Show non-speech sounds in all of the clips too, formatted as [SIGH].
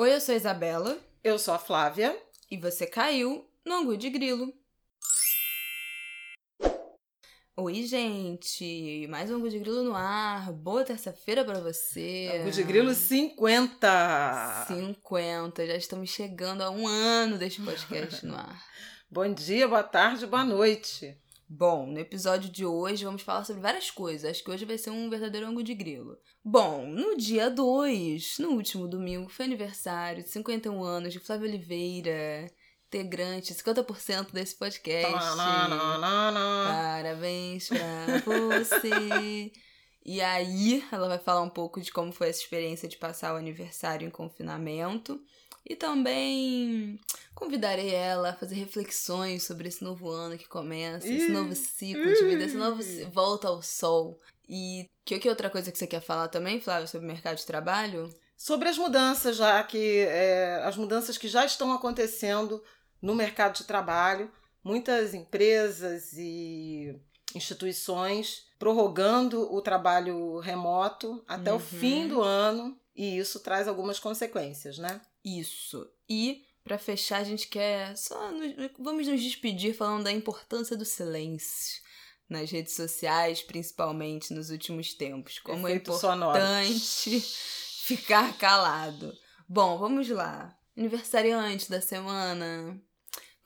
Oi, eu sou a Isabela. Eu sou a Flávia. E você caiu no Angu de Grilo. Oi, gente! Mais um Angu de Grilo no ar. Boa terça-feira para você. Angu de Grilo 50! 50. Já estamos chegando a um ano deste podcast no ar. [LAUGHS] Bom dia, boa tarde, boa noite. Bom, no episódio de hoje vamos falar sobre várias coisas. Acho que hoje vai ser um verdadeiro ângulo de grilo. Bom, no dia 2, no último domingo, foi aniversário de 51 anos de Flávia Oliveira, integrante, 50% desse podcast. Parabéns pra você. E aí, ela vai falar um pouco de como foi essa experiência de passar o aniversário em confinamento. E também convidarei ela a fazer reflexões sobre esse novo ano que começa, esse novo ciclo de vida, esse novo volta ao sol. E que, que outra coisa que você quer falar também, Flávia, sobre o mercado de trabalho? Sobre as mudanças já que é, as mudanças que já estão acontecendo no mercado de trabalho, muitas empresas e instituições prorrogando o trabalho remoto até uhum. o fim do ano e isso traz algumas consequências, né? Isso. E para fechar, a gente quer só nos, vamos nos despedir falando da importância do silêncio nas redes sociais, principalmente nos últimos tempos. Como é Efeito é importante sonoro. ficar calado. Bom, vamos lá. Aniversariante da semana.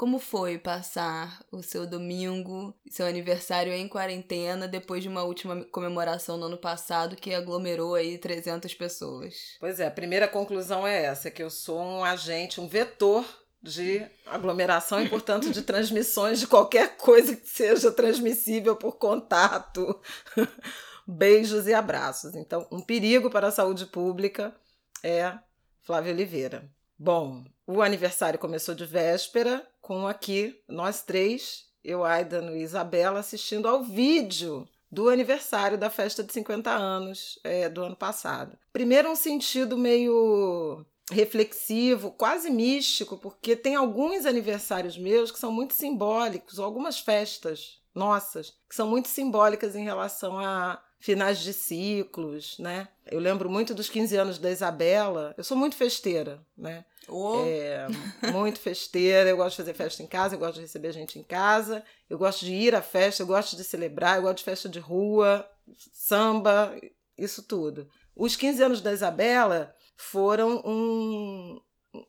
Como foi passar o seu domingo, seu aniversário em quarentena, depois de uma última comemoração no ano passado que aglomerou aí 300 pessoas? Pois é, a primeira conclusão é essa, que eu sou um agente, um vetor de aglomeração e, portanto, de [LAUGHS] transmissões de qualquer coisa que seja transmissível por contato. [LAUGHS] Beijos e abraços. Então, um perigo para a saúde pública é Flávia Oliveira. Bom, o aniversário começou de véspera, com aqui nós três, eu, Aidan e Isabela, assistindo ao vídeo do aniversário da festa de 50 anos é, do ano passado. Primeiro, um sentido meio reflexivo, quase místico, porque tem alguns aniversários meus que são muito simbólicos, algumas festas nossas que são muito simbólicas em relação a finais de ciclos, né? Eu lembro muito dos 15 anos da Isabela. Eu sou muito festeira, né? Oh. É, muito festeira. Eu gosto de fazer festa em casa, eu gosto de receber gente em casa, eu gosto de ir à festa, eu gosto de celebrar, eu gosto de festa de rua, samba, isso tudo. Os 15 anos da Isabela foram um,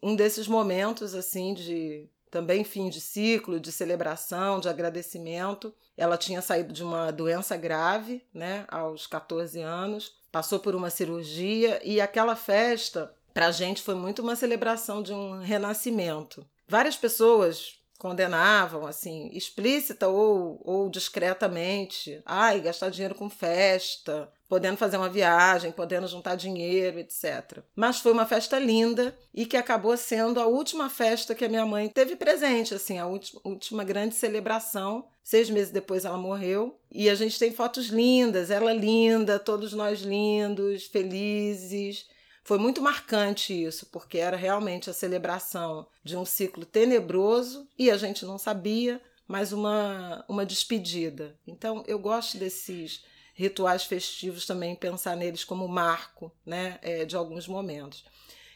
um desses momentos assim de também fim de ciclo, de celebração, de agradecimento. Ela tinha saído de uma doença grave, né, aos 14 anos, passou por uma cirurgia e aquela festa para a gente foi muito uma celebração de um renascimento. Várias pessoas condenavam, assim, explícita ou, ou discretamente, ai, gastar dinheiro com festa, podendo fazer uma viagem, podendo juntar dinheiro, etc. Mas foi uma festa linda e que acabou sendo a última festa que a minha mãe teve presente, assim, a última, última grande celebração. Seis meses depois ela morreu e a gente tem fotos lindas, ela linda, todos nós lindos, felizes. Foi muito marcante isso, porque era realmente a celebração de um ciclo tenebroso e a gente não sabia, mas uma, uma despedida. Então eu gosto desses rituais festivos também, pensar neles como marco né, é, de alguns momentos.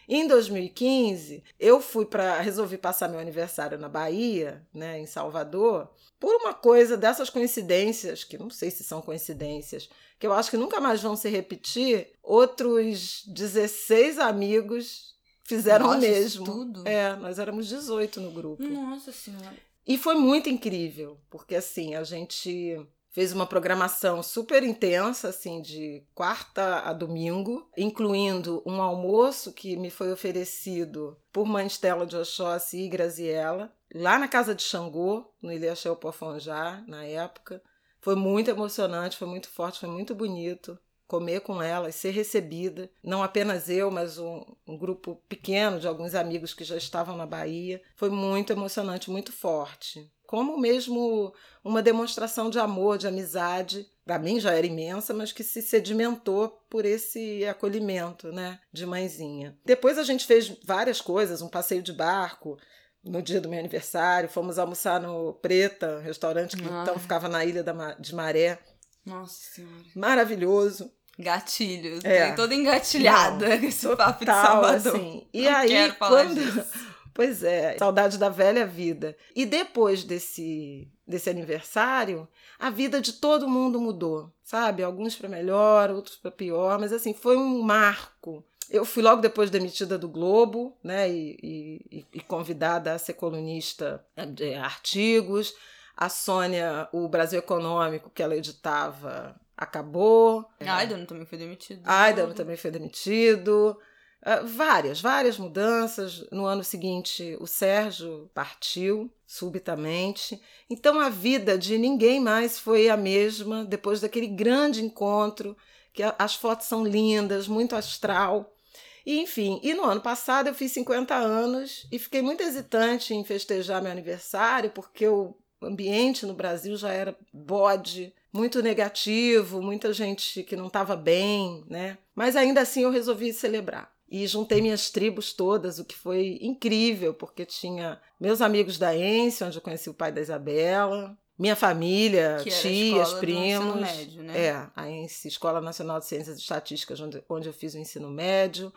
Em 2015, eu fui para resolvi passar meu aniversário na Bahia, né, em Salvador, por uma coisa dessas coincidências, que não sei se são coincidências, que eu acho que nunca mais vão se repetir. Outros 16 amigos fizeram Nossa, o mesmo. Tudo? É, nós éramos 18 no grupo. Nossa Senhora. E foi muito incrível, porque assim, a gente fez uma programação super intensa, assim, de quarta a domingo, incluindo um almoço que me foi oferecido por Mãe Estela de Oxóssi e Graziella, lá na casa de Xangô, no Ilhaxeu Pofonjá, na época. Foi muito emocionante, foi muito forte, foi muito bonito comer com elas, ser recebida, não apenas eu, mas um, um, grupo pequeno de alguns amigos que já estavam na Bahia. Foi muito emocionante, muito forte como mesmo uma demonstração de amor, de amizade. Para mim já era imensa, mas que se sedimentou por esse acolhimento, né, de mãezinha. Depois a gente fez várias coisas, um passeio de barco no dia do meu aniversário, fomos almoçar no Preta, restaurante que ah. então ficava na ilha de Maré. Nossa Senhora. Maravilhoso. Gatilho. É. Toda engatilhada com esse papo de Salvador. Assim. E Não aí, quando. Pois é, saudade da velha vida. E depois desse, desse aniversário, a vida de todo mundo mudou, sabe? Alguns para melhor, outros para pior, mas assim, foi um marco. Eu fui logo depois demitida do Globo, né? E, e, e convidada a ser colunista de artigos. A Sônia, o Brasil Econômico, que ela editava, acabou. Aidan também foi demitido. Aidan também foi demitido. Uh, várias, várias mudanças. No ano seguinte, o Sérgio partiu subitamente. Então a vida de ninguém mais foi a mesma depois daquele grande encontro, que as fotos são lindas, muito astral. E, enfim, e no ano passado eu fiz 50 anos e fiquei muito hesitante em festejar meu aniversário, porque o ambiente no Brasil já era bode, muito negativo, muita gente que não estava bem, né? Mas ainda assim eu resolvi celebrar. E juntei minhas tribos todas, o que foi incrível, porque tinha meus amigos da ENSE, onde eu conheci o pai da Isabela, minha família, tias, primos. Médio, né? É, a ENSE, Escola Nacional de Ciências e Estatísticas, onde, onde eu fiz o ensino médio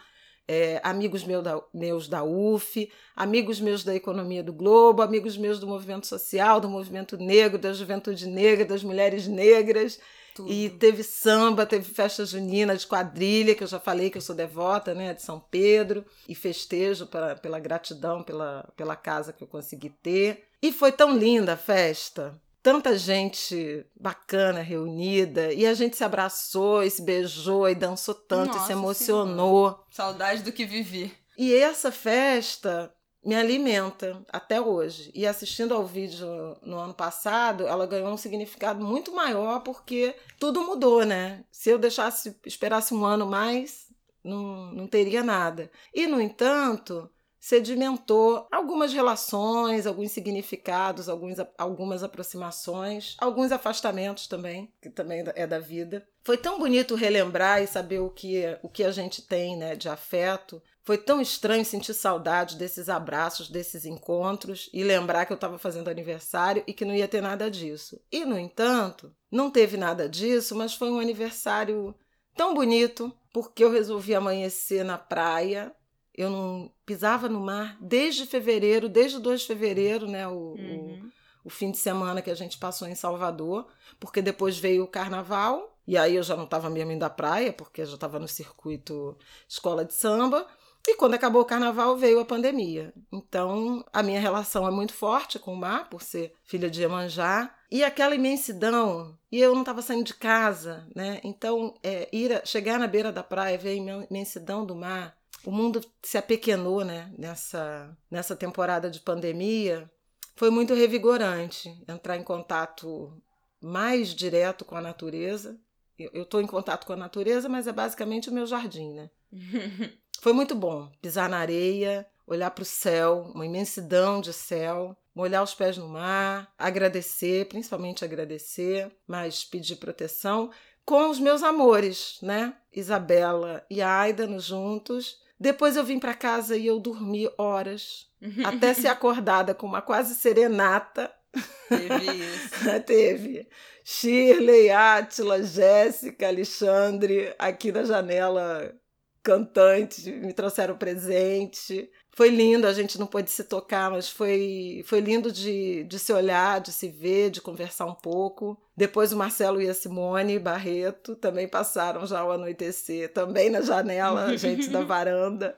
é, amigos meu da, meus da UF, amigos meus da Economia do Globo, amigos meus do movimento social, do movimento negro, da juventude negra, das mulheres negras. Tudo. E teve samba, teve festa junina de quadrilha, que eu já falei que eu sou devota, né, de São Pedro, e festejo pra, pela gratidão pela, pela casa que eu consegui ter. E foi tão linda a festa tanta gente bacana reunida e a gente se abraçou e se beijou e dançou tanto Nossa, e se emocionou. Senhora. Saudade do que vivi. E essa festa me alimenta até hoje. E assistindo ao vídeo no ano passado, ela ganhou um significado muito maior porque tudo mudou, né? Se eu deixasse, esperasse um ano mais, não, não teria nada. E, no entanto, sedimentou algumas relações, alguns significados, alguns, algumas aproximações, alguns afastamentos também, que também é da vida. Foi tão bonito relembrar e saber o que, o que a gente tem né, de afeto. Foi tão estranho sentir saudade desses abraços, desses encontros e lembrar que eu estava fazendo aniversário e que não ia ter nada disso. E, no entanto, não teve nada disso, mas foi um aniversário tão bonito porque eu resolvi amanhecer na praia eu não pisava no mar desde fevereiro, desde o 2 de fevereiro, né? O, uhum. o, o, fim de semana que a gente passou em Salvador, porque depois veio o carnaval, e aí eu já não estava mesmo indo à praia, porque eu já estava no circuito escola de samba. E quando acabou o carnaval veio a pandemia. Então a minha relação é muito forte com o mar, por ser filha de Iemanjá. E aquela imensidão, e eu não estava saindo de casa, né? Então, é, ir chegar na beira da praia, ver a imensidão do mar, o mundo se apequenou né, nessa, nessa temporada de pandemia. Foi muito revigorante entrar em contato mais direto com a natureza. Eu estou em contato com a natureza, mas é basicamente o meu jardim, né? [LAUGHS] Foi muito bom pisar na areia, olhar para o céu, uma imensidão de céu, molhar os pés no mar, agradecer, principalmente agradecer, mas pedir proteção com os meus amores, né? Isabela e Aida nos juntos depois eu vim para casa e eu dormi horas, [LAUGHS] até ser acordada com uma quase serenata. Teve [LAUGHS] isso. Teve. Shirley, Átila, Jéssica, Alexandre, aqui na janela cantante, me trouxeram presente. Foi lindo, a gente não pôde se tocar, mas foi, foi lindo de, de se olhar, de se ver, de conversar um pouco. Depois o Marcelo e a Simone Barreto também passaram já o anoitecer, também na janela, gente da [LAUGHS] varanda.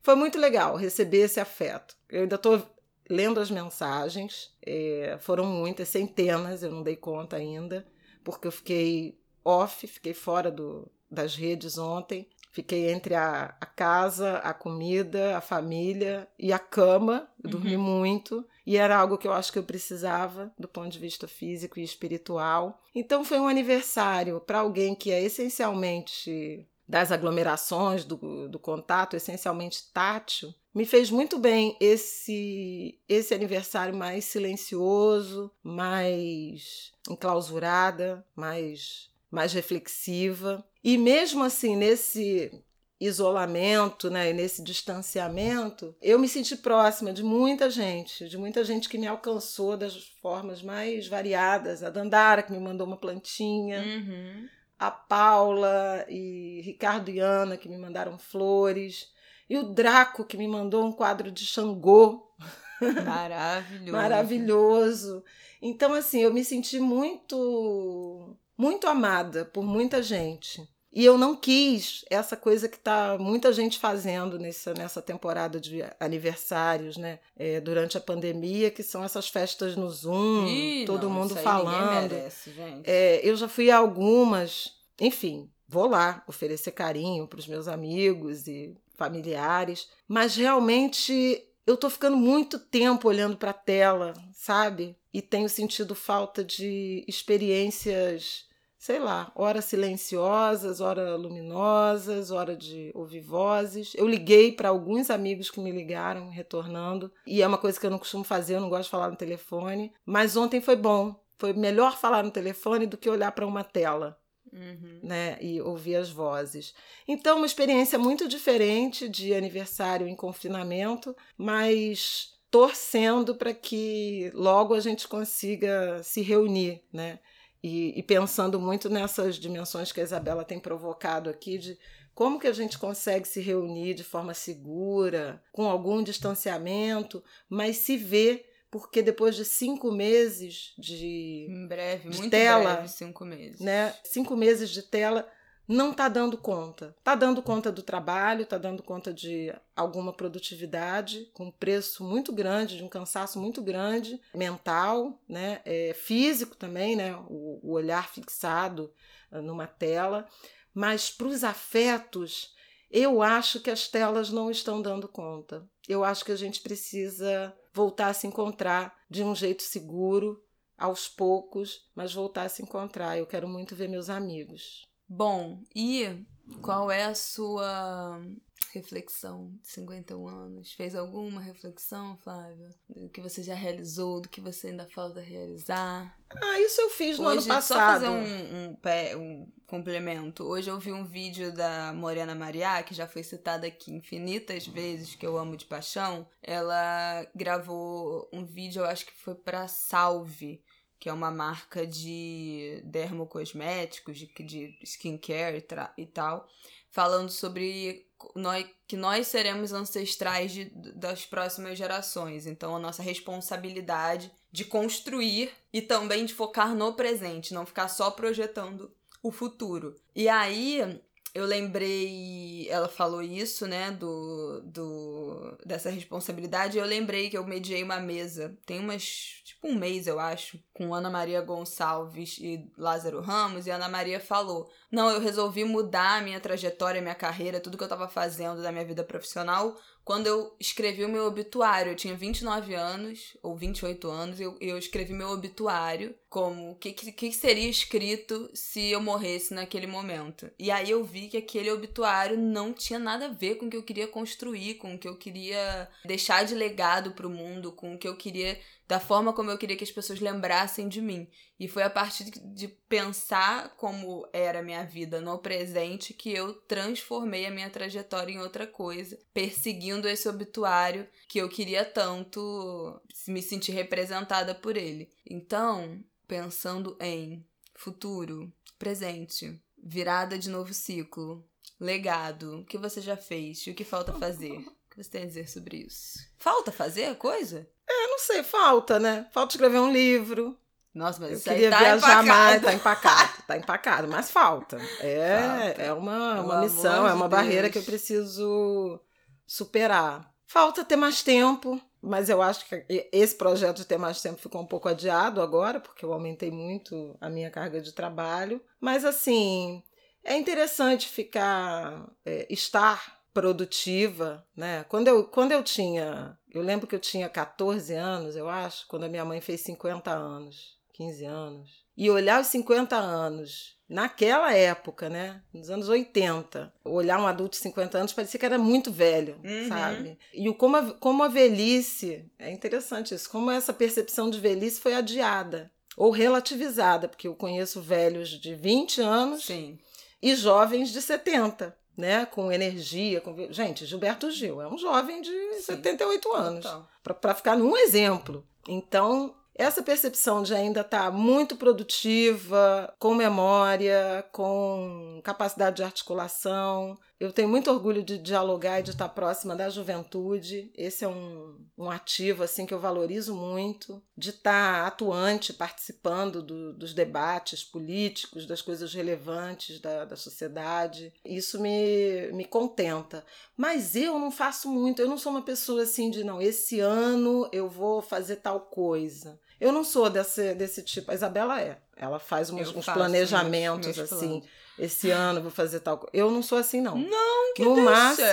Foi muito legal receber esse afeto. Eu ainda estou lendo as mensagens, é, foram muitas, centenas, eu não dei conta ainda, porque eu fiquei off, fiquei fora do, das redes ontem. Fiquei entre a, a casa, a comida, a família e a cama. Eu dormi uhum. muito. E era algo que eu acho que eu precisava do ponto de vista físico e espiritual. Então foi um aniversário para alguém que é essencialmente das aglomerações, do, do contato, essencialmente tátil, me fez muito bem esse esse aniversário mais silencioso, mais enclausurada, mais mais reflexiva. E mesmo assim, nesse isolamento, né, nesse distanciamento, eu me senti próxima de muita gente, de muita gente que me alcançou das formas mais variadas. A Dandara, que me mandou uma plantinha. Uhum. a Paula e Ricardo e Ana que me mandaram flores, e o Draco que me mandou um quadro de Xangô. Maravilhoso. [LAUGHS] Maravilhoso. Então, assim, eu me senti muito, muito amada por muita gente. E eu não quis essa coisa que tá muita gente fazendo nessa, nessa temporada de aniversários, né? É, durante a pandemia, que são essas festas no Zoom, Ih, todo não, mundo falando. merece, gente. É, eu já fui a algumas, enfim, vou lá oferecer carinho para os meus amigos e familiares, mas realmente eu tô ficando muito tempo olhando para a tela, sabe? E tenho sentido falta de experiências, sei lá, hora silenciosas, hora luminosas, hora de ouvir vozes. Eu liguei para alguns amigos que me ligaram, retornando, e é uma coisa que eu não costumo fazer, eu não gosto de falar no telefone, mas ontem foi bom. Foi melhor falar no telefone do que olhar para uma tela Uhum. né, e ouvir as vozes. Então, uma experiência muito diferente de aniversário em confinamento, mas torcendo para que logo a gente consiga se reunir, né? E, e pensando muito nessas dimensões que a Isabela tem provocado aqui de como que a gente consegue se reunir de forma segura, com algum distanciamento, mas se ver porque depois de cinco meses de, Em breve, de muito tela, breve, cinco meses. né, cinco meses de tela, não está dando conta. Está dando conta do trabalho, está dando conta de alguma produtividade, com um preço muito grande, de um cansaço muito grande, mental, né, é, físico também, né, o, o olhar fixado ah, numa tela. Mas para os afetos, eu acho que as telas não estão dando conta. Eu acho que a gente precisa voltar a se encontrar de um jeito seguro, aos poucos, mas voltar a se encontrar. Eu quero muito ver meus amigos. Bom, e qual é a sua reflexão de 51 anos? Fez alguma reflexão, Flávia? Do que você já realizou, do que você ainda falta realizar? Ah, isso eu fiz no Hoje, ano só passado. fazer um, um, pé- um complemento. Hoje eu vi um vídeo da Morena Mariá, que já foi citada aqui infinitas vezes, que eu amo de paixão. Ela gravou um vídeo, eu acho que foi pra Salve, que é uma marca de dermocosméticos, de, de skincare e, e tal, falando sobre nós, que nós seremos ancestrais de- das próximas gerações. Então, a nossa responsabilidade de construir e também de focar no presente, não ficar só projetando o futuro. E aí, eu lembrei, ela falou isso, né, do, do dessa responsabilidade, eu lembrei que eu mediei uma mesa, tem umas, tipo um mês, eu acho, com Ana Maria Gonçalves e Lázaro Ramos, e Ana Maria falou: "Não, eu resolvi mudar a minha trajetória, a minha carreira, tudo que eu tava fazendo da minha vida profissional quando eu escrevi o meu obituário, eu tinha 29 anos, ou 28 anos, e eu, eu escrevi meu obituário como o que, que, seria escrito se eu morresse naquele momento. E aí eu vi que aquele obituário não tinha nada a ver com o que eu queria construir, com o que eu queria deixar de legado pro mundo, com o que eu queria, da forma como eu queria que as pessoas lembrassem de mim. E foi a partir de- pensar como era a minha vida no presente que eu transformei a minha trajetória em outra coisa, perseguindo esse obituário que eu queria tanto me sentir representada por ele. Então, pensando em futuro, presente, virada de novo ciclo, legado, o que você já fez e o que falta fazer? [LAUGHS] O que você tem a dizer sobre isso? Falta fazer a coisa? Eu não sei, falta, né? Falta escrever um livro. Nossa, mas Eu isso aí queria tá viajar empacado. mais. Tá empacado, tá empacado, mas falta. É, Falta. é uma, Pelo uma missão, é uma barreira Deus. que eu preciso superar. Falta ter mais tempo, mas eu acho que esse projeto de ter mais tempo ficou um pouco adiado agora, porque eu aumentei muito a minha carga de trabalho. Mas assim, é interessante ficar, é, estar produtiva, né? Quando eu, quando eu tinha, eu lembro que eu tinha 14 anos, eu acho, quando a minha mãe fez 50 anos, 15 anos. E olhar os 50 anos naquela época, né? Nos anos 80, olhar um adulto de 50 anos parecia que era muito velho, Uhum. sabe? E o, como, a, como a velhice, é interessante isso, como essa percepção de velhice foi adiada ou relativizada, porque eu conheço velhos de 20 anos Sim. e jovens de 70, né? Com energia. Com... Gente, Gilberto Gil é um jovem de Sim. 78 anos para ficar num exemplo. Então, essa percepção de ainda estar tá muito produtiva, com memória, com capacidade de articulação. Eu tenho muito orgulho de dialogar e de estar próxima da juventude. Esse é um, um ativo assim que eu valorizo muito. De estar atuante, participando do, dos debates políticos, das coisas relevantes da, da sociedade. Isso me, me contenta. Mas eu não faço muito. Eu não sou uma pessoa assim de, não, esse ano eu vou fazer tal coisa. Eu não sou desse, desse tipo. A Isabela é. Ela faz uns, uns planejamentos meus, meus assim. Esse ano vou fazer tal coisa. Eu não sou assim, não. Não, que no máximo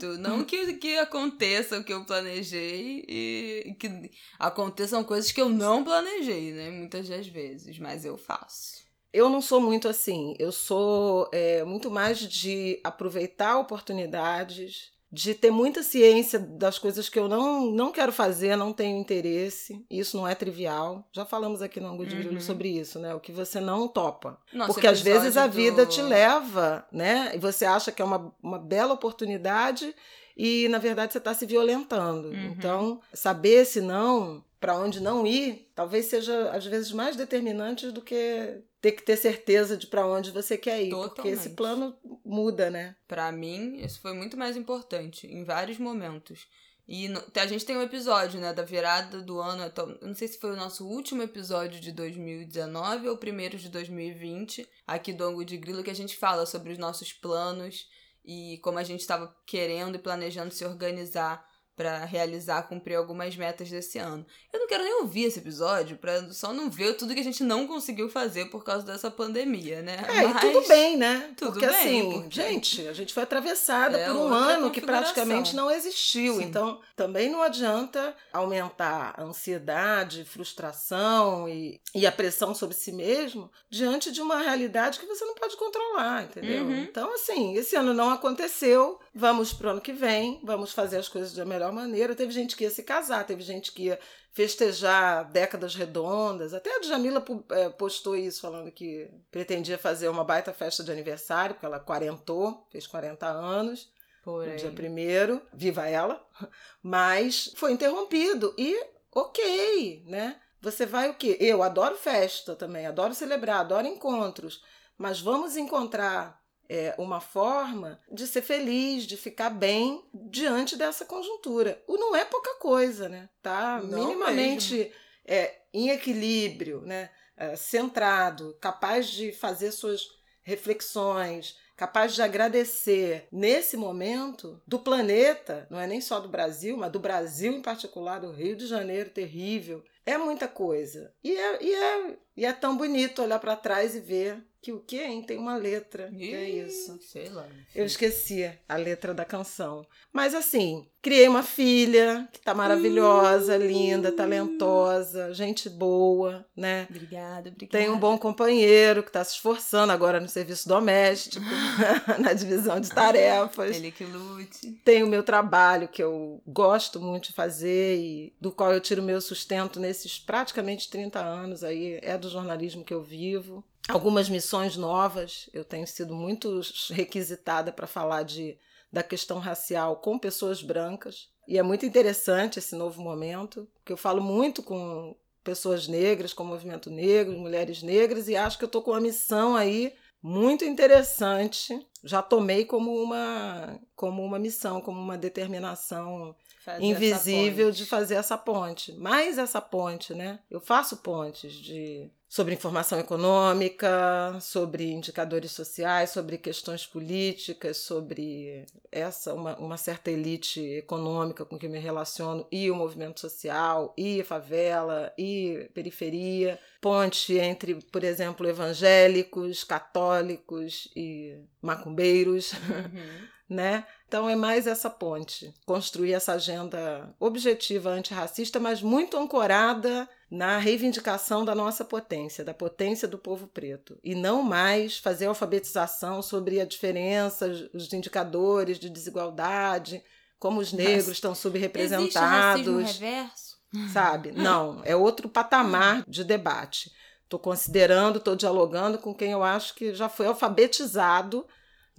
certo. Não que, que aconteça o que eu planejei e que aconteçam coisas que eu não planejei, né? Muitas das vezes, mas eu faço. Eu não sou muito assim. Eu sou é, muito mais de aproveitar oportunidades de ter muita ciência das coisas que eu não, não quero fazer, não tenho interesse. Isso não é trivial. Já falamos aqui no Angu de Grilo uhum. sobre isso, né? O que você não topa. Nossa, Porque às vezes a vida do... te leva, né? E você acha que é uma, uma bela oportunidade e na verdade você está se violentando. Uhum. Então, saber se não, para onde não ir, talvez seja às vezes mais determinante do que ter que ter certeza de para onde você quer ir, Totalmente. porque esse plano muda, né? Para mim, isso foi muito mais importante em vários momentos. E no, a gente tem um episódio, né, da virada do ano. Então, eu não sei se foi o nosso último episódio de 2019 ou o primeiro de 2020, aqui do Ango de Grilo, que a gente fala sobre os nossos planos e como a gente estava querendo e planejando se organizar para realizar, cumprir algumas metas desse ano. Eu não quero nem ouvir esse episódio para só não ver tudo que a gente não conseguiu fazer por causa dessa pandemia, né? É, Mas... e tudo bem, né? Tudo porque bem, assim, porque... gente, a gente foi atravessada é por um ano que praticamente não existiu. Sim. Então, também não adianta aumentar a ansiedade, frustração e, e a pressão sobre si mesmo diante de uma realidade que você não pode controlar, entendeu? Uhum. Então, assim, esse ano não aconteceu, vamos pro ano que vem, vamos fazer as coisas da melhor maneira. Teve gente que ia se casar, teve gente que ia festejar décadas redondas. Até a Djamila é, postou isso, falando que pretendia fazer uma baita festa de aniversário, porque ela quarentou, fez 40 anos. Porém. No dia primeiro, viva ela. [LAUGHS] Mas foi interrompido e ok, né? Você vai o quê? Eu adoro festa também, adoro celebrar, adoro encontros. Mas vamos encontrar é, uma forma de ser feliz, de ficar bem diante dessa conjuntura. O não é pouca coisa, né? Tá não minimamente é, em equilíbrio, né? É, centrado, capaz de fazer suas reflexões, capaz de agradecer nesse momento do planeta, não é nem só do Brasil, mas do Brasil em particular, do Rio de Janeiro terrível. É muita coisa. E é, e é, e é tão bonito olhar para trás e ver que o que, hein? Tem uma letra. Ih, é isso. Sei lá. Eu esqueci a letra da canção. Mas assim, criei uma filha que tá maravilhosa, uh, linda, talentosa, gente boa, né? Obrigada, obrigada. Tem um bom companheiro que tá se esforçando agora no serviço doméstico, [LAUGHS] na divisão de tarefas. Ele que lute. Tem o meu trabalho que eu gosto muito de fazer e do qual eu tiro meu sustento nesses praticamente 30 anos aí. É do jornalismo que eu vivo algumas missões novas. Eu tenho sido muito requisitada para falar de, da questão racial com pessoas brancas. E é muito interessante esse novo momento, porque eu falo muito com pessoas negras, com o movimento negro, mulheres negras, e acho que eu estou com uma missão aí muito interessante. Já tomei como uma, como uma missão, como uma determinação fazer invisível de fazer essa ponte. Mais essa ponte, né? Eu faço pontes de sobre informação econômica, sobre indicadores sociais, sobre questões políticas, sobre essa uma, uma certa elite econômica com que me relaciono e o movimento social e a favela e periferia, ponte entre, por exemplo, evangélicos, católicos e macumbeiros, [LAUGHS] uhum. né? Então é mais essa ponte, construir essa agenda objetiva antirracista, mas muito ancorada na reivindicação da nossa potência, da potência do povo preto, e não mais fazer alfabetização sobre a diferença, os indicadores de desigualdade, como os negros Mas estão subrepresentados. Existe reverso? Sabe? [LAUGHS] Não, é outro patamar de debate. Estou considerando, estou dialogando com quem eu acho que já foi alfabetizado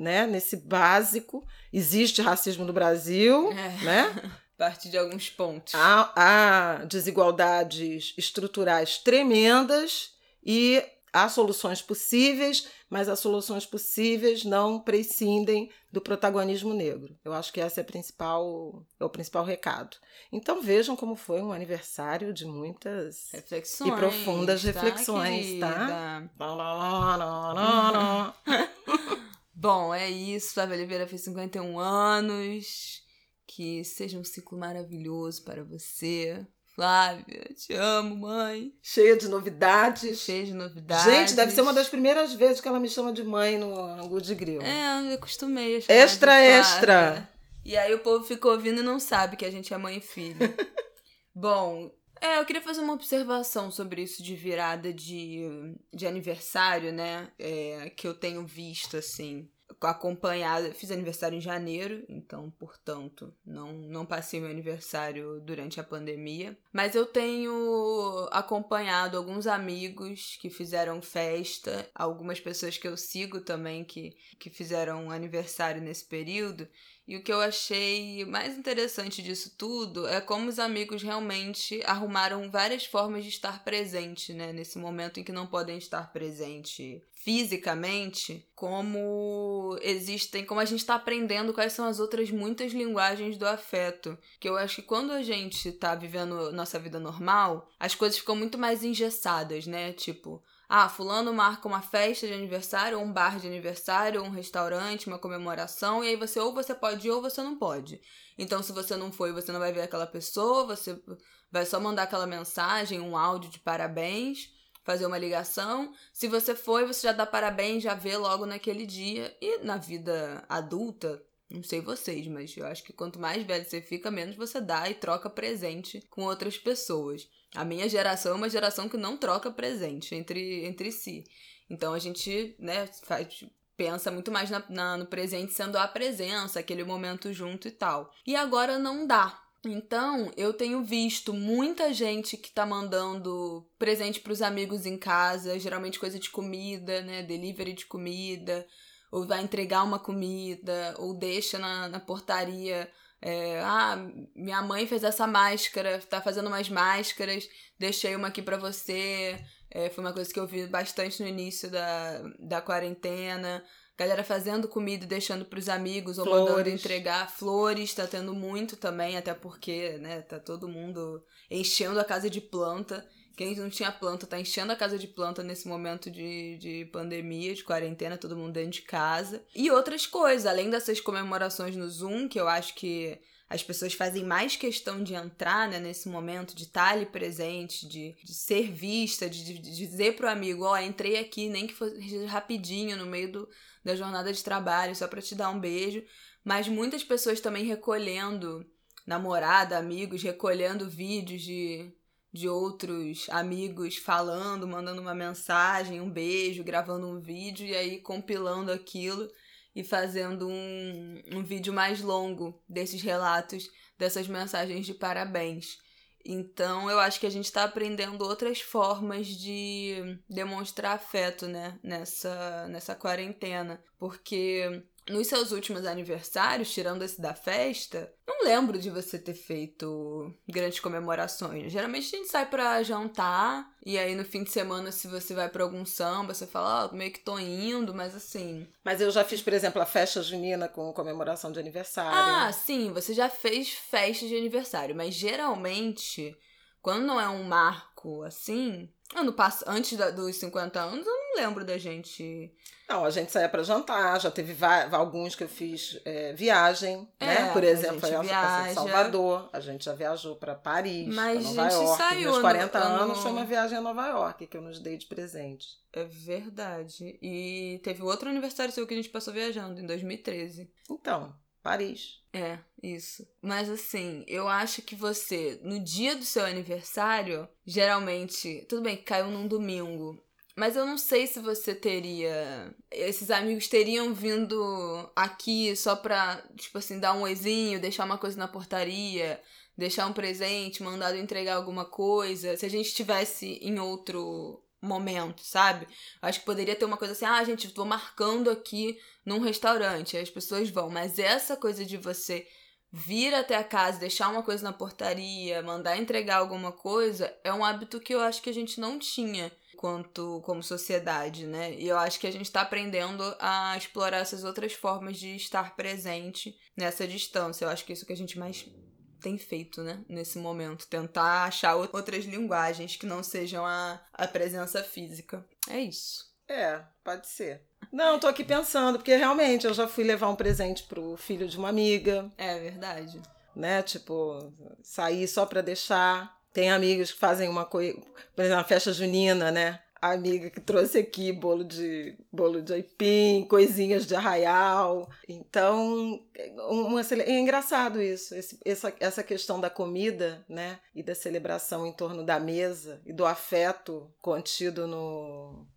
né, nesse básico. Existe racismo no Brasil, é. né? [LAUGHS] partir de alguns pontos. Há, há desigualdades estruturais tremendas e há soluções possíveis, mas as soluções possíveis não prescindem do protagonismo negro. Eu acho que esse é, principal, é o principal recado. Então vejam como foi um aniversário de muitas reflexões, e profundas reflexões, tá? tá? [LAUGHS] Bom, é isso. Flávia Oliveira fez 51 anos. Que seja um ciclo maravilhoso para você. Flávia, te amo, mãe. Cheia de novidades. Cheia de novidades. Gente, deve ser uma das primeiras vezes que ela me chama de mãe no de Grilo. É, eu acostumei a chamar Extra, extra. E aí o povo ficou ouvindo e não sabe que a gente é mãe e filho. [LAUGHS] Bom, é, eu queria fazer uma observação sobre isso de virada de, de aniversário, né? É, que eu tenho visto, assim acompanhada. Fiz aniversário em janeiro, então, portanto, não, não passei meu aniversário durante a pandemia. Mas eu tenho acompanhado alguns amigos que fizeram festa, algumas pessoas que eu sigo também que, que fizeram aniversário nesse período. E o que eu achei mais interessante disso tudo é como os amigos realmente arrumaram várias formas de estar presente, né? Nesse momento em que não podem estar presente fisicamente, como existem, como a gente está aprendendo quais são as outras muitas linguagens do afeto. Que eu acho que quando a gente está vivendo nossa vida normal, as coisas ficam muito mais engessadas, né? Tipo, ah, fulano marca uma festa de aniversário, um bar de aniversário, um restaurante, uma comemoração, e aí você ou você pode ir ou você não pode. Então, se você não foi, você não vai ver aquela pessoa, você vai só mandar aquela mensagem, um áudio de parabéns, fazer uma ligação. Se você foi, você já dá parabéns, já vê logo naquele dia. E na vida adulta, não sei vocês, mas eu acho que quanto mais velho você fica, menos você dá e troca presente com outras pessoas. A minha geração é uma geração que não troca presente entre, entre si. Então a gente, né, faz, pensa muito mais na, na, no presente sendo a presença, aquele momento junto e tal. E agora não dá. Então, eu tenho visto muita gente que tá mandando presente para os amigos em casa, geralmente coisa de comida, né, delivery de comida, ou vai entregar uma comida, ou deixa na, na portaria é, ah, minha mãe fez essa máscara, tá fazendo umas máscaras, deixei uma aqui para você. É, foi uma coisa que eu vi bastante no início da, da quarentena. Galera fazendo comida e deixando pros amigos, ou flores. mandando entregar flores, tá tendo muito também, até porque, né, tá todo mundo enchendo a casa de planta. Quem não tinha planta tá enchendo a casa de planta nesse momento de, de pandemia, de quarentena, todo mundo dentro de casa. E outras coisas, além dessas comemorações no Zoom, que eu acho que as pessoas fazem mais questão de entrar né, nesse momento, de estar ali presente, de, de ser vista, de, de, de dizer pro amigo, ó, oh, entrei aqui, nem que fosse rapidinho no meio do, da jornada de trabalho, só para te dar um beijo. Mas muitas pessoas também recolhendo namorada, amigos, recolhendo vídeos de de outros amigos falando, mandando uma mensagem, um beijo, gravando um vídeo e aí compilando aquilo e fazendo um, um vídeo mais longo desses relatos, dessas mensagens de parabéns. Então eu acho que a gente está aprendendo outras formas de demonstrar afeto, né, nessa, nessa quarentena. Porque nos seus últimos aniversários, tirando esse da festa, não lembro de você ter feito grandes comemorações. Geralmente a gente sai pra jantar e aí no fim de semana, se você vai pra algum samba, você fala, ó, oh, meio que tô indo, mas assim. Mas eu já fiz, por exemplo, a festa junina com comemoração de aniversário. Ah, sim, você já fez festa de aniversário, mas geralmente, quando não é um marco assim, Ano passo, antes da, dos 50 anos, eu não lembro da gente. Não, a gente saía para jantar, já teve alguns que eu fiz é, viagem, é, né? Por exemplo, a Salvador, a gente já viajou para Paris, para Nova York. Saiu Meus 40 no, anos no... foi uma viagem a Nova York que eu nos dei de presente. É verdade. E teve outro aniversário seu que a gente passou viajando, em 2013. Então, Paris. É, isso. Mas assim, eu acho que você, no dia do seu aniversário, geralmente. Tudo bem que caiu num domingo. Mas eu não sei se você teria. Esses amigos teriam vindo aqui só pra, tipo assim, dar um oizinho, deixar uma coisa na portaria, deixar um presente, mandado entregar alguma coisa. Se a gente estivesse em outro momento, sabe? Acho que poderia ter uma coisa assim, ah, gente, tô marcando aqui num restaurante, as pessoas vão, mas essa coisa de você vir até a casa, deixar uma coisa na portaria, mandar entregar alguma coisa, é um hábito que eu acho que a gente não tinha quanto como sociedade, né? E eu acho que a gente está aprendendo a explorar essas outras formas de estar presente nessa distância. Eu acho que é isso que a gente mais tem feito, né? Nesse momento. Tentar achar outras linguagens que não sejam a, a presença física. É isso. É, pode ser. Não, tô aqui pensando, porque realmente eu já fui levar um presente pro filho de uma amiga. É verdade. Né? Tipo, sair só pra deixar. Tem amigos que fazem uma coisa, por exemplo, uma festa junina, né? A amiga que trouxe aqui bolo de bolo de aipim, coisinhas de arraial. Então, uma, é engraçado isso, esse, essa, essa questão da comida, né? E da celebração em torno da mesa e do afeto contido no,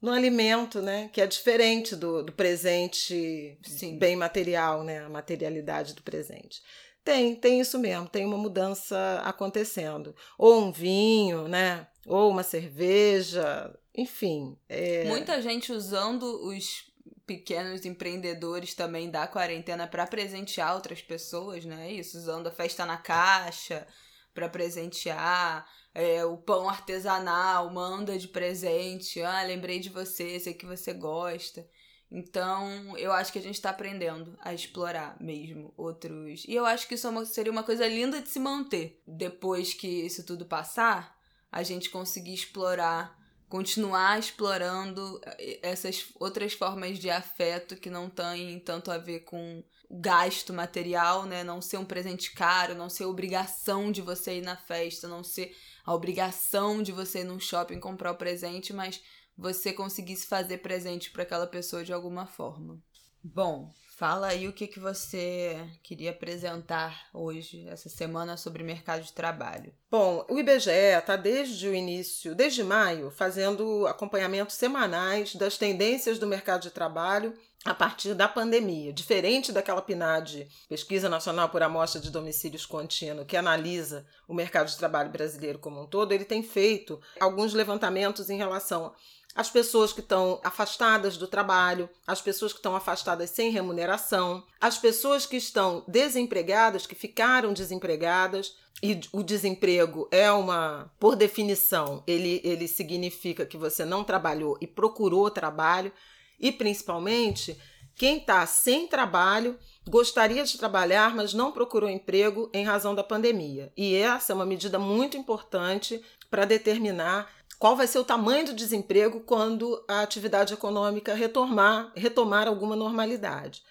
no alimento, né? Que é diferente do, do presente Sim. bem material, né? A materialidade do presente. Tem, tem isso mesmo, tem uma mudança acontecendo. Ou um vinho, né? Ou uma cerveja, enfim. É... Muita gente usando os pequenos empreendedores também da quarentena para presentear outras pessoas, né? Isso, usando a festa na caixa para presentear, é, o pão artesanal, manda de presente, ah, lembrei de você, sei que você gosta. Então, eu acho que a gente está aprendendo a explorar mesmo outros. E eu acho que isso é seria uma coisa linda de se manter. Depois que isso tudo passar, a gente conseguir explorar, continuar explorando eh, essas outras formas de afeto que não têm tanto a ver com gasto material, né? Não ser um presente caro, não ser obrigação de você ir na festa, não ser a obrigação de você ir num shopping comprar o presente, mas você conseguisse fazer presente para aquela pessoa de alguma forma. Bom, fala aí o que, que você queria apresentar hoje, essa semana, sobre mercado de trabalho. Bom, o IBGE está desde o início, desde maio, fazendo acompanhamentos semanais das tendências do mercado de trabalho a partir da pandemia. Diferente daquela PNAD, Pesquisa Nacional por Amostra de Domicílios Contínuo, que analisa o mercado de trabalho brasileiro como um todo, ele tem feito alguns levantamentos em relação as pessoas que estão afastadas do trabalho, as pessoas que estão afastadas sem remuneração, as pessoas que estão desempregadas, que ficaram desempregadas, e o desemprego é uma, por definição, ele, ele significa que você não trabalhou e procurou trabalho, e principalmente quem está sem trabalho gostaria de trabalhar, mas não procurou emprego em razão da pandemia. E essa é uma medida muito importante para determinar qual vai ser o tamanho do desemprego quando a atividade econômica retomar, retomar alguma normalidade.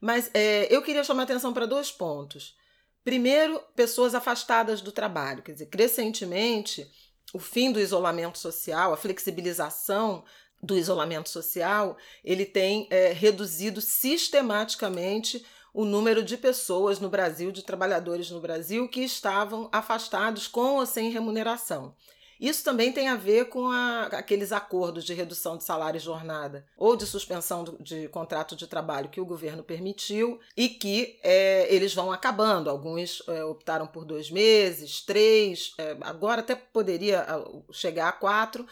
Mas é, eu queria chamar atenção para dois pontos. Primeiro, pessoas afastadas do trabalho, quer dizer, crescentemente, o fim do isolamento social, a flexibilização do isolamento social, ele tem é, reduzido sistematicamente o número de pessoas no Brasil, de trabalhadores no Brasil, que estavam afastados com ou sem remuneração. Isso também tem a ver com a, aqueles acordos de redução de salário e jornada ou de suspensão do, de contrato de trabalho que o governo permitiu e que é, eles vão acabando. Alguns é, optaram por dois meses, três, é, agora até poderia chegar a quatro,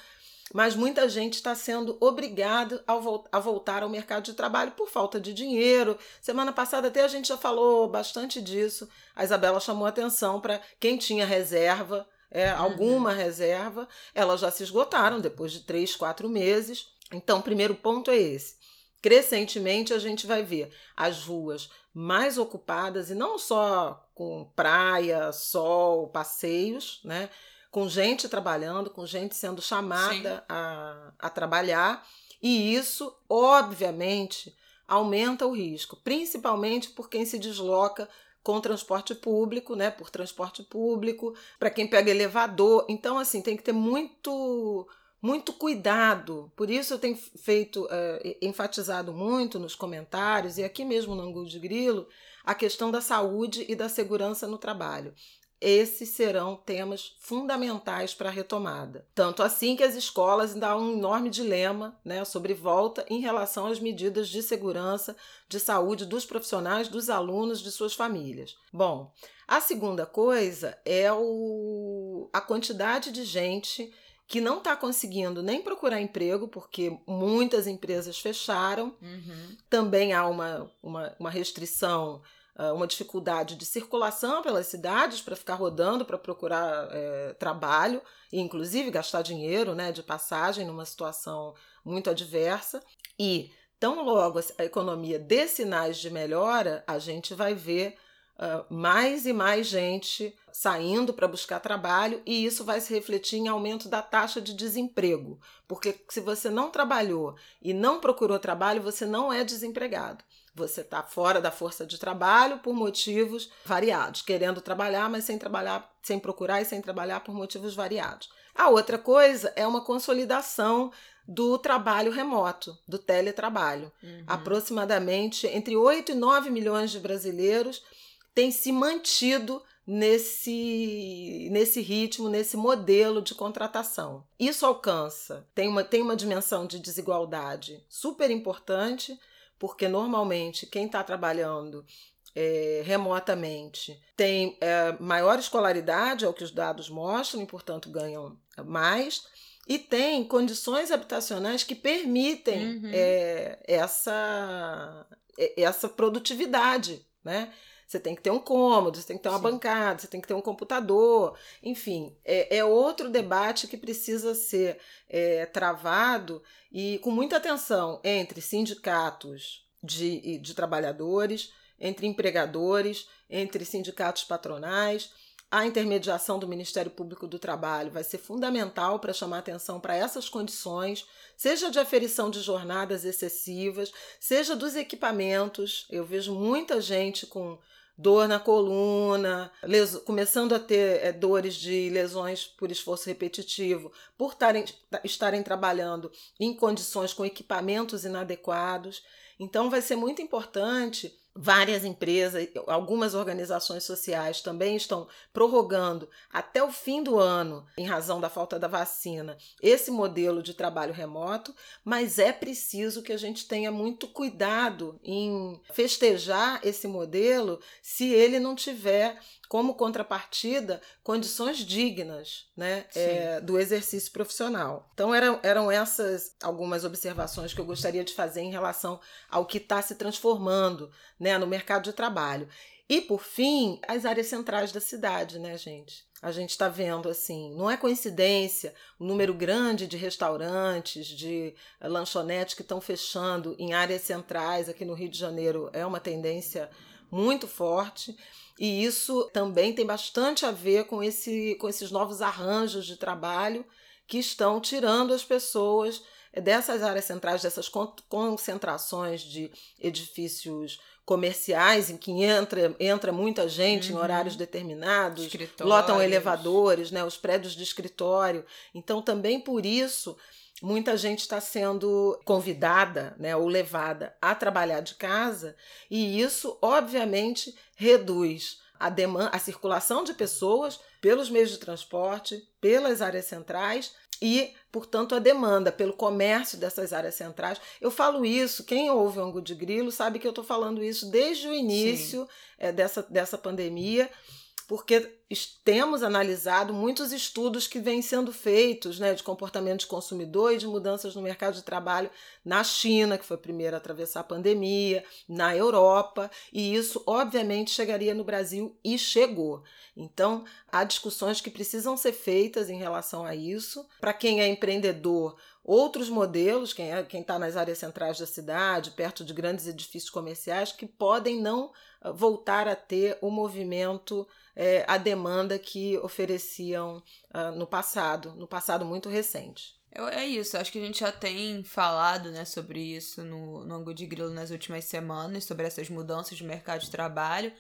mas muita gente está sendo obrigada a voltar ao mercado de trabalho por falta de dinheiro. Semana passada até a gente já falou bastante disso. A Isabela chamou atenção para quem tinha reserva é, uhum. alguma reserva, elas já se esgotaram depois de três, quatro meses. Então, o primeiro ponto é esse. Crescentemente, a gente vai ver as ruas mais ocupadas e não só com praia, sol, passeios, né? com gente trabalhando, com gente sendo chamada a, a trabalhar. E isso, obviamente, aumenta o risco, principalmente por quem se desloca com transporte público, né, por transporte público, para quem pega elevador. Então, assim, tem que ter muito muito cuidado. Por isso eu tenho feito, é, enfatizado muito nos comentários e aqui mesmo no Angu de Grilo, a questão da saúde e da segurança no trabalho esses serão temas fundamentais para a retomada. Tanto assim que as escolas ainda há um enorme dilema né, sobre volta em relação às medidas de segurança, de saúde dos profissionais, dos alunos, de suas famílias. Bom, a segunda coisa é o, a quantidade de gente que não está conseguindo nem procurar emprego, porque muitas empresas fecharam. Uhum. Também há uma, uma, uma restrição uma dificuldade de circulação pelas cidades para ficar rodando para procurar é, trabalho e inclusive gastar dinheiro né, de passagem numa situação muito adversa. E tão logo a economia dê sinais de melhora, a gente vai ver uh, mais e mais gente saindo para buscar trabalho e isso vai se refletir em aumento da taxa de desemprego, porque se você não trabalhou e não procurou trabalho, você não é desempregado. Você está fora da força de trabalho por motivos variados, querendo trabalhar, mas sem trabalhar, sem procurar e sem trabalhar por motivos variados. A outra coisa é uma consolidação do trabalho remoto, do teletrabalho. Uhum. Aproximadamente entre 8 e 9 milhões de brasileiros tem se mantido nesse, nesse ritmo, nesse modelo de contratação. Isso alcança, tem uma, tem uma dimensão de desigualdade super importante, porque normalmente quem está trabalhando é, remotamente tem é, maior escolaridade, é o que os dados mostram, e portanto ganham mais, e tem condições habitacionais que permitem uhum. é, essa, é, essa produtividade, né? Você tem que ter um cômodo, você tem que ter uma Sim. bancada, você tem que ter um computador. Enfim, é, é outro debate que precisa ser é, travado e com muita atenção entre sindicatos de, de trabalhadores, entre empregadores, entre sindicatos patronais a intermediação do Ministério Público do Trabalho vai ser fundamental para chamar atenção para essas condições, seja de aferição de jornadas excessivas, seja dos equipamentos. Eu vejo muita gente com dor na coluna, leso, começando a ter é, dores de lesões por esforço repetitivo, por tarem, estarem trabalhando em condições com equipamentos inadequados. Então, vai ser muito importante Várias empresas, algumas organizações sociais também estão prorrogando até o fim do ano, em razão da falta da vacina, esse modelo de trabalho remoto, mas é preciso que a gente tenha muito cuidado em festejar esse modelo se ele não tiver como contrapartida condições dignas né, é, do exercício profissional. Então, eram, eram essas algumas observações que eu gostaria de fazer em relação ao que está se transformando né, no mercado de trabalho. E, por fim, as áreas centrais da cidade, né, gente? A gente está vendo assim, não é coincidência o número grande de restaurantes, de lanchonetes que estão fechando em áreas centrais aqui no Rio de Janeiro. É uma tendência muito forte. E isso também tem bastante a ver com, esse, com esses novos arranjos de trabalho que estão tirando as pessoas dessas áreas centrais, dessas concentrações de edifícios comerciais em que entra, entra muita gente uhum. em horários determinados, lotam elevadores, né, os prédios de escritório. Então, também por isso, muita gente está sendo convidada né, ou levada a trabalhar de casa, e isso, obviamente, reduz a, demanda, a circulação de pessoas pelos meios de transporte, pelas áreas centrais e, portanto, a demanda pelo comércio dessas áreas centrais. Eu falo isso, quem ouve o Angu de Grilo sabe que eu estou falando isso desde o início é, dessa, dessa pandemia porque temos analisado muitos estudos que vêm sendo feitos né, de comportamento de consumidor e de mudanças no mercado de trabalho na China, que foi a primeira a atravessar a pandemia, na Europa, e isso obviamente chegaria no Brasil e chegou. Então, há discussões que precisam ser feitas em relação a isso. Para quem é empreendedor, outros modelos, quem é, está nas áreas centrais da cidade, perto de grandes edifícios comerciais, que podem não ah, voltar a ter o movimento é, a demanda que ofereciam uh, no passado, no passado muito recente. É isso, acho que a gente já tem falado né, sobre isso no, no Angu de Grilo nas últimas semanas, sobre essas mudanças de mercado de trabalho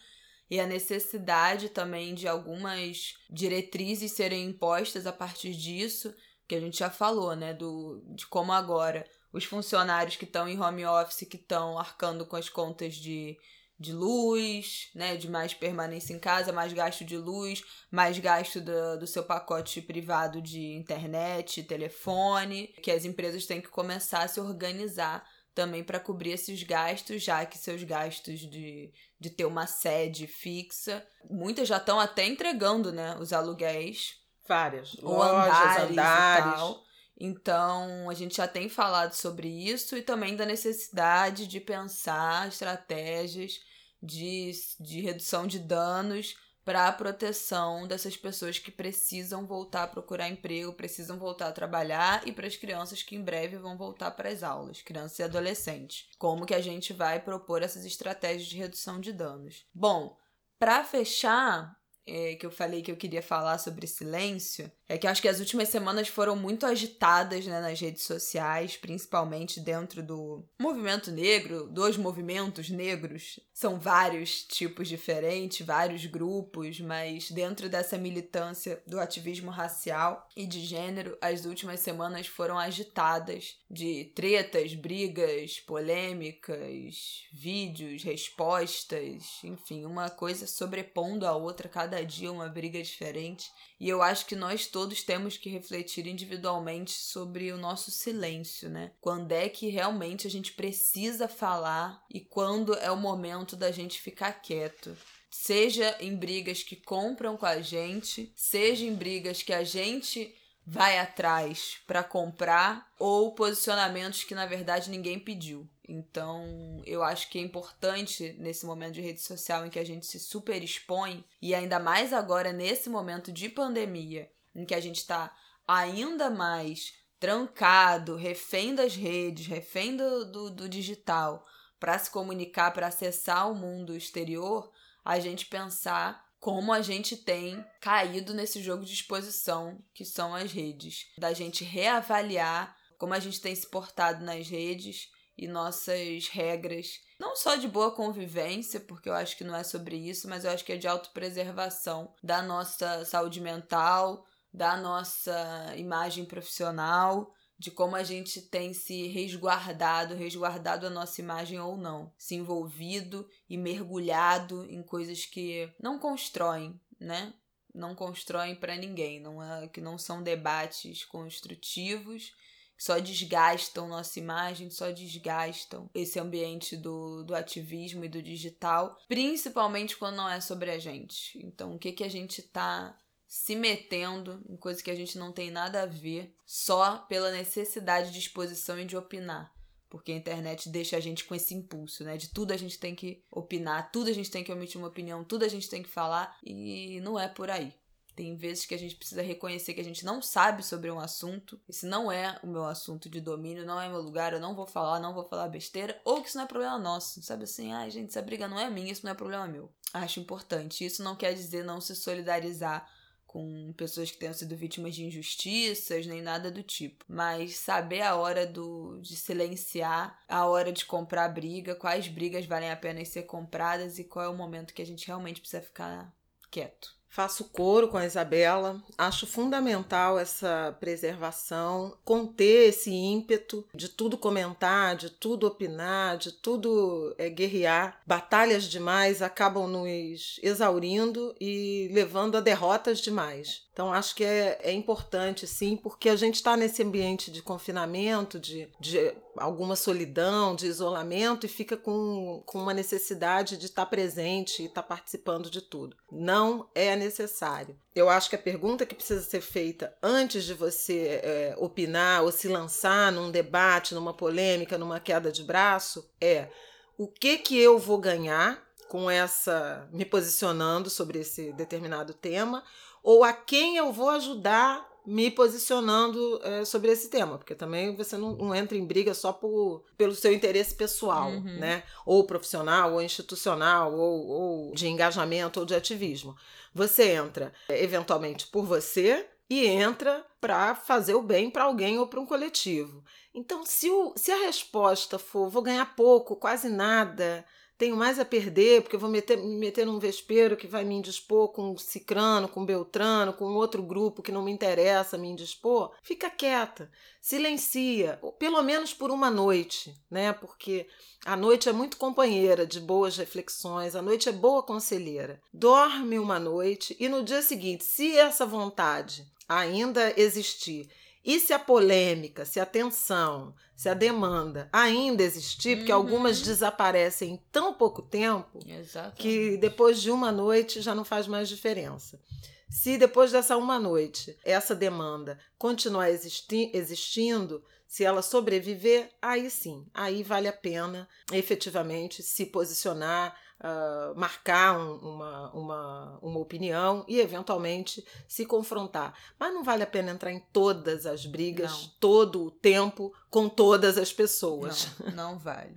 e a necessidade também de algumas diretrizes serem impostas a partir disso, que a gente já falou, né, do, de como agora os funcionários que estão em home office, que estão arcando com as contas de de luz, né, de mais permanência em casa, mais gasto de luz, mais gasto do, do seu pacote privado de internet, telefone, que as empresas têm que começar a se organizar também para cobrir esses gastos, já que seus gastos de, de ter uma sede fixa, muitas já estão até entregando, né, os aluguéis. Várias. Ou Lojas, andares, andares. Então, a gente já tem falado sobre isso e também da necessidade de pensar estratégias de, de redução de danos para a proteção dessas pessoas que precisam voltar a procurar emprego, precisam voltar a trabalhar e para as crianças que em breve vão voltar para as aulas, crianças e adolescentes. Como que a gente vai propor essas estratégias de redução de danos? Bom, para fechar, é, que eu falei que eu queria falar sobre silêncio, é que acho que as últimas semanas foram muito agitadas né, nas redes sociais, principalmente dentro do movimento negro, dos movimentos negros. São vários tipos diferentes, vários grupos, mas dentro dessa militância do ativismo racial e de gênero, as últimas semanas foram agitadas de tretas, brigas, polêmicas, vídeos, respostas, enfim, uma coisa sobrepondo a outra, cada dia uma briga diferente. E eu acho que nós todos temos que refletir individualmente sobre o nosso silêncio, né? Quando é que realmente a gente precisa falar e quando é o momento da gente ficar quieto. Seja em brigas que compram com a gente, seja em brigas que a gente vai atrás para comprar ou posicionamentos que na verdade ninguém pediu. Então, eu acho que é importante nesse momento de rede social em que a gente se super expõe e ainda mais agora nesse momento de pandemia, em que a gente está ainda mais trancado, refém das redes, refém do, do, do digital, para se comunicar, para acessar o mundo exterior, a gente pensar como a gente tem caído nesse jogo de exposição que são as redes. Da gente reavaliar como a gente tem se portado nas redes e nossas regras, não só de boa convivência, porque eu acho que não é sobre isso, mas eu acho que é de autopreservação da nossa saúde mental, da nossa imagem profissional de como a gente tem se resguardado, resguardado a nossa imagem ou não, se envolvido e mergulhado em coisas que não constroem, né? Não constroem para ninguém, não é que não são debates construtivos, que só desgastam nossa imagem, só desgastam esse ambiente do, do ativismo e do digital, principalmente quando não é sobre a gente. Então, o que que a gente tá se metendo em coisas que a gente não tem nada a ver, só pela necessidade de exposição e de opinar. Porque a internet deixa a gente com esse impulso, né? De tudo a gente tem que opinar, tudo a gente tem que emitir uma opinião, tudo a gente tem que falar, e não é por aí. Tem vezes que a gente precisa reconhecer que a gente não sabe sobre um assunto. Esse não é o meu assunto de domínio, não é meu lugar, eu não vou falar, não vou falar besteira. Ou que isso não é problema nosso. Sabe assim, ai ah, gente, essa briga não é minha, isso não é problema meu. Acho importante. Isso não quer dizer não se solidarizar com pessoas que tenham sido vítimas de injustiças, nem nada do tipo. Mas saber a hora do, de silenciar, a hora de comprar briga, quais brigas valem a pena ser compradas e qual é o momento que a gente realmente precisa ficar quieto. Faço coro com a Isabela, acho fundamental essa preservação, conter esse ímpeto de tudo comentar, de tudo opinar, de tudo é, guerrear. Batalhas demais acabam nos exaurindo e levando a derrotas demais. Então, acho que é, é importante, sim, porque a gente está nesse ambiente de confinamento, de, de alguma solidão, de isolamento, e fica com, com uma necessidade de estar tá presente e estar tá participando de tudo. Não é necessário. Eu acho que a pergunta que precisa ser feita antes de você é, opinar ou se lançar num debate, numa polêmica, numa queda de braço, é o que, que eu vou ganhar com essa me posicionando sobre esse determinado tema ou a quem eu vou ajudar me posicionando é, sobre esse tema, porque também você não, não, entra em briga só por, pelo seu interesse pessoal, uhum. né? Ou profissional, ou institucional, ou, ou de engajamento, ou de ativismo. Você entra é, eventualmente por você e entra para fazer o bem para alguém ou para um coletivo. Então, se, o, se a resposta for vou ganhar pouco, quase nada, tenho mais a perder, porque eu vou meter, me meter num vespeiro que vai me indispor com Cicrano, com Beltrano, com outro grupo que não me interessa me indispor, fica quieta, silencia, pelo menos por uma noite, né? Porque a noite é muito companheira de boas reflexões, a noite é boa conselheira. Dorme uma noite e no dia seguinte, se essa vontade ainda existir e se a polêmica, se a tensão, se a demanda ainda existir, porque uhum. algumas desaparecem em tão pouco tempo Exatamente. que depois de uma noite já não faz mais diferença. Se depois dessa uma noite essa demanda continuar existi existindo, se ela sobreviver, aí sim, aí vale a pena efetivamente se posicionar, uh, marcar um, uma, uma, uma opinião e, eventualmente, se confrontar. Mas não vale a pena entrar em todas as brigas, não. todo o tempo, com todas as pessoas. Não, [LAUGHS] não vale.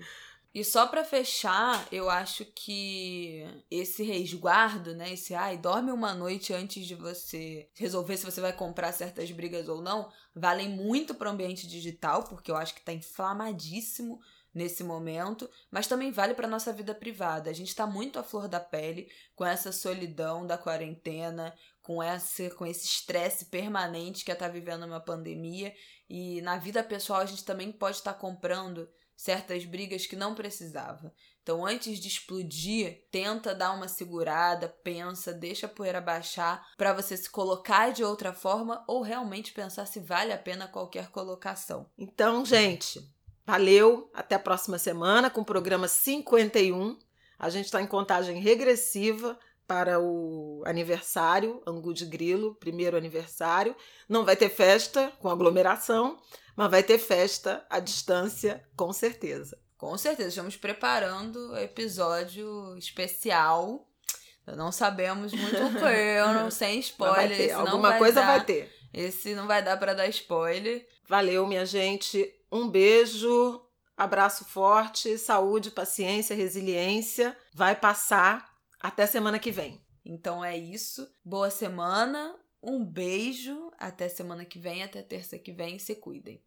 E só para fechar, eu acho que esse resguardo, né, esse ai, dorme uma noite antes de você resolver se você vai comprar certas brigas ou não, valem muito para o ambiente digital, porque eu acho que tá inflamadíssimo nesse momento, mas também vale para nossa vida privada. A gente está muito à flor da pele com essa solidão da quarentena, com esse com esse estresse permanente que é estar tá vivendo uma pandemia e na vida pessoal a gente também pode estar tá comprando certas brigas que não precisava. Então, antes de explodir, tenta dar uma segurada, pensa, deixa a poeira baixar para você se colocar de outra forma ou realmente pensar se vale a pena qualquer colocação. Então, gente, valeu. Até a próxima semana com o programa 51. A gente está em contagem regressiva para o aniversário, Angu de Grilo, primeiro aniversário. Não vai ter festa com aglomeração, mas vai ter festa à distância, com certeza. Com certeza, estamos preparando episódio especial. Não sabemos muito o que, sem [LAUGHS] spoiler. Esse Alguma vai coisa dar, vai ter. Esse não vai dar para dar spoiler. Valeu, minha gente. Um beijo, abraço forte, saúde, paciência, resiliência. Vai passar. Até semana que vem. Então é isso. Boa semana. Um beijo. Até semana que vem, até terça que vem. Se cuidem.